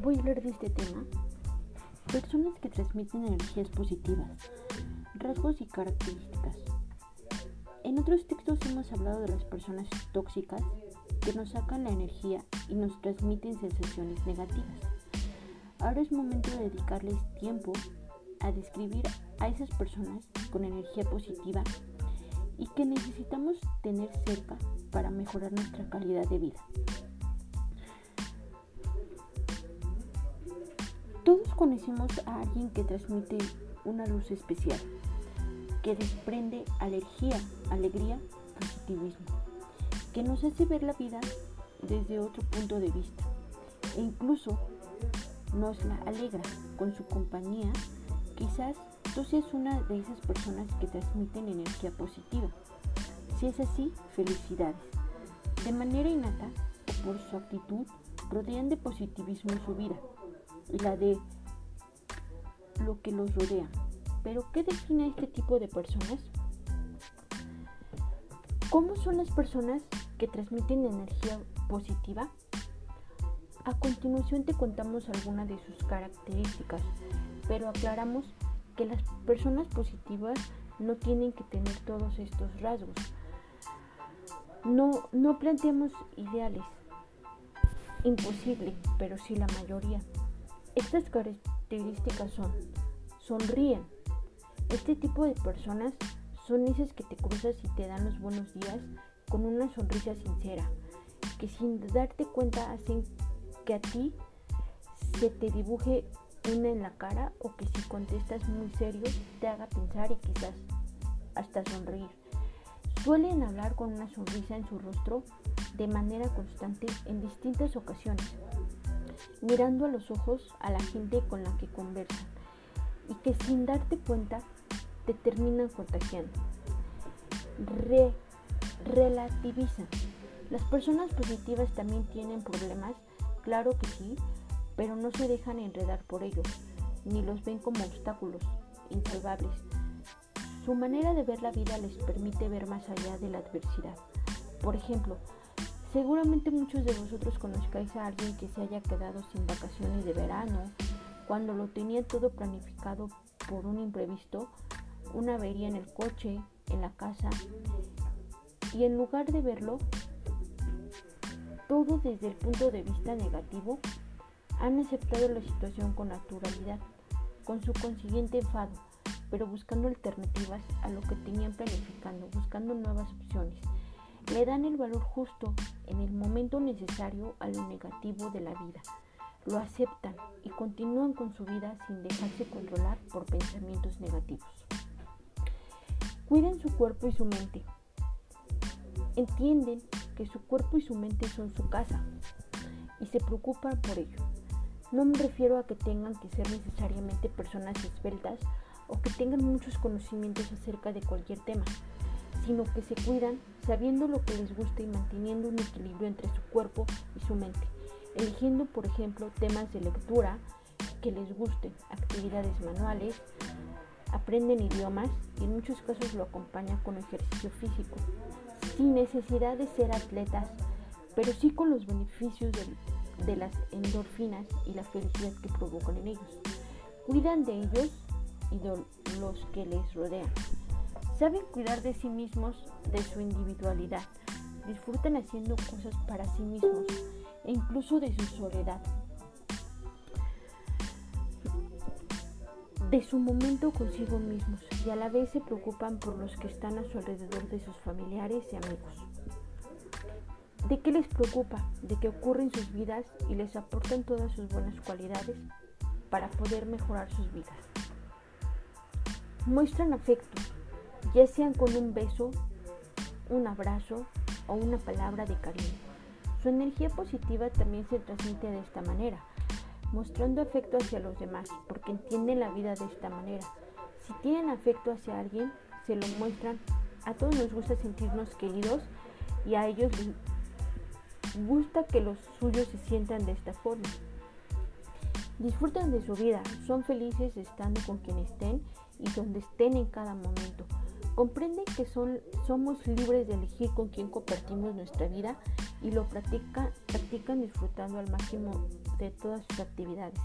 voy a hablar de este tema. Personas que transmiten energías positivas, rasgos y características. En otros textos hemos hablado de las personas tóxicas que nos sacan la energía y nos transmiten sensaciones negativas. Ahora es momento de dedicarles tiempo a describir a esas personas con energía positiva y que necesitamos tener cerca para mejorar nuestra calidad de vida. Todos conocemos a alguien que transmite una luz especial, que desprende alergia, alegría, positivismo, que nos hace ver la vida desde otro punto de vista e incluso nos la alegra con su compañía. Quizás tú seas una de esas personas que transmiten energía positiva. Si es así, felicidades. De manera innata por su actitud, rodean de positivismo su vida la de lo que los rodea. Pero ¿qué define este tipo de personas? ¿Cómo son las personas que transmiten energía positiva? A continuación te contamos algunas de sus características, pero aclaramos que las personas positivas no tienen que tener todos estos rasgos. No, no planteamos ideales, imposible, pero sí la mayoría. Estas características son, sonríen. Este tipo de personas son esas que te cruzas y te dan los buenos días con una sonrisa sincera, que sin darte cuenta hacen que a ti se te dibuje una en la cara o que si contestas muy serio te haga pensar y quizás hasta sonreír. Suelen hablar con una sonrisa en su rostro de manera constante en distintas ocasiones mirando a los ojos a la gente con la que conversan y que sin darte cuenta te terminan contagiando. Re relativizan. Las personas positivas también tienen problemas, claro que sí, pero no se dejan enredar por ellos, ni los ven como obstáculos insalvables. Su manera de ver la vida les permite ver más allá de la adversidad. Por ejemplo, Seguramente muchos de vosotros conozcáis a alguien que se haya quedado sin vacaciones de verano, cuando lo tenía todo planificado por un imprevisto, una avería en el coche, en la casa, y en lugar de verlo todo desde el punto de vista negativo, han aceptado la situación con naturalidad, con su consiguiente enfado, pero buscando alternativas a lo que tenían planificando, buscando nuevas opciones le dan el valor justo en el momento necesario a lo negativo de la vida. Lo aceptan y continúan con su vida sin dejarse controlar por pensamientos negativos. Cuiden su cuerpo y su mente. Entienden que su cuerpo y su mente son su casa y se preocupan por ello. No me refiero a que tengan que ser necesariamente personas esbeltas o que tengan muchos conocimientos acerca de cualquier tema sino que se cuidan sabiendo lo que les gusta y manteniendo un equilibrio entre su cuerpo y su mente, eligiendo por ejemplo temas de lectura que les gusten, actividades manuales, aprenden idiomas y en muchos casos lo acompañan con ejercicio físico, sin necesidad de ser atletas, pero sí con los beneficios de, de las endorfinas y la felicidad que provocan en ellos. Cuidan de ellos y de los que les rodean. Saben cuidar de sí mismos, de su individualidad. Disfrutan haciendo cosas para sí mismos e incluso de su soledad. De su momento consigo mismos y a la vez se preocupan por los que están a su alrededor de sus familiares y amigos. ¿De qué les preocupa? De que ocurre en sus vidas y les aportan todas sus buenas cualidades para poder mejorar sus vidas. Muestran afecto, ya sean con un beso, un abrazo o una palabra de cariño. Su energía positiva también se transmite de esta manera, mostrando afecto hacia los demás, porque entienden la vida de esta manera. Si tienen afecto hacia alguien, se lo muestran. A todos nos gusta sentirnos queridos y a ellos les gusta que los suyos se sientan de esta forma. Disfrutan de su vida, son felices estando con quien estén y donde estén en cada momento Comprende que son, somos libres de elegir con quién compartimos nuestra vida y lo practican disfrutando al máximo de todas sus actividades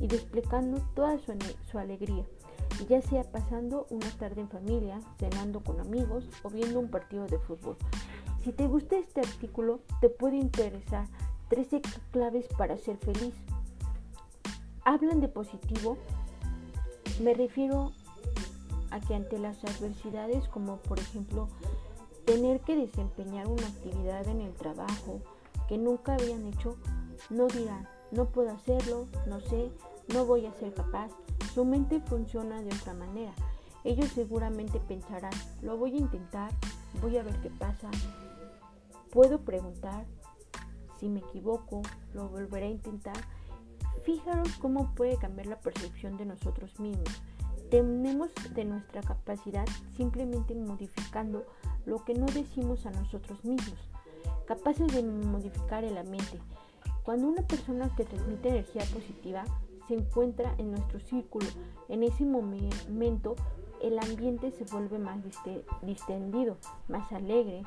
y desplegando toda su, su alegría, ya sea pasando una tarde en familia, cenando con amigos o viendo un partido de fútbol. Si te gusta este artículo, te puede interesar 13 claves para ser feliz. Hablan de positivo. Me refiero a que ante las adversidades como por ejemplo tener que desempeñar una actividad en el trabajo que nunca habían hecho, no dirán, no puedo hacerlo, no sé, no voy a ser capaz. Su mente funciona de otra manera. Ellos seguramente pensarán, lo voy a intentar, voy a ver qué pasa. Puedo preguntar, si me equivoco, lo volveré a intentar. Fijaros cómo puede cambiar la percepción de nosotros mismos. Tenemos de nuestra capacidad simplemente modificando lo que no decimos a nosotros mismos, capaces de modificar el ambiente. Cuando una persona que transmite energía positiva se encuentra en nuestro círculo, en ese momento el ambiente se vuelve más distendido, más alegre.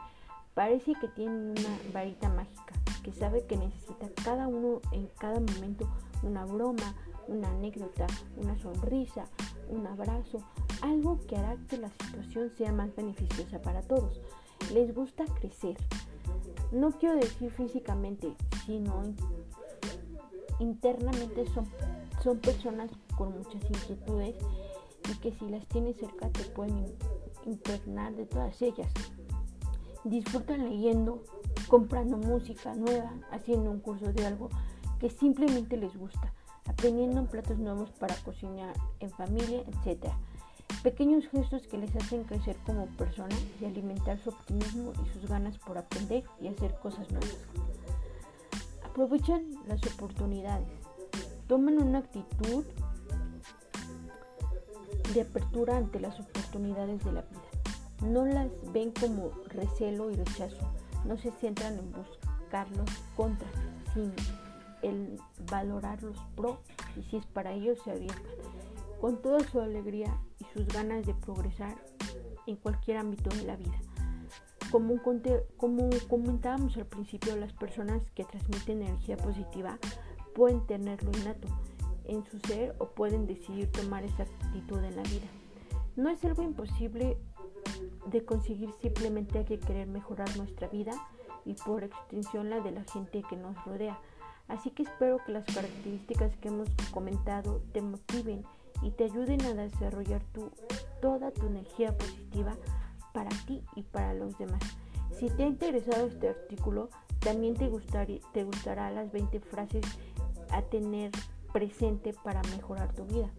Parece que tiene una varita mágica, que sabe que necesita cada uno en cada momento una broma, una anécdota, una sonrisa, un abrazo, algo que hará que la situación sea más beneficiosa para todos. Les gusta crecer. No quiero decir físicamente, sino internamente son, son personas con muchas inquietudes y que si las tienes cerca te pueden impregnar de todas ellas. Disfrutan leyendo, comprando música nueva, haciendo un curso de algo que simplemente les gusta aprendiendo platos nuevos para cocinar en familia, etc. Pequeños gestos que les hacen crecer como personas y alimentar su optimismo y sus ganas por aprender y hacer cosas nuevas. Aprovechan las oportunidades. Toman una actitud de apertura ante las oportunidades de la vida. No las ven como recelo y rechazo. No se centran en buscarlos contra, sino el valorar los pro y si es para ellos se avientan con toda su alegría y sus ganas de progresar en cualquier ámbito de la vida. Como, como comentábamos al principio, las personas que transmiten energía positiva pueden tenerlo innato en su ser o pueden decidir tomar esa actitud en la vida. No es algo imposible de conseguir, simplemente hay que querer mejorar nuestra vida y por extensión la de la gente que nos rodea. Así que espero que las características que hemos comentado te motiven y te ayuden a desarrollar toda tu energía positiva para ti y para los demás. Si te ha interesado este artículo, también te, te gustará las 20 frases a tener presente para mejorar tu vida.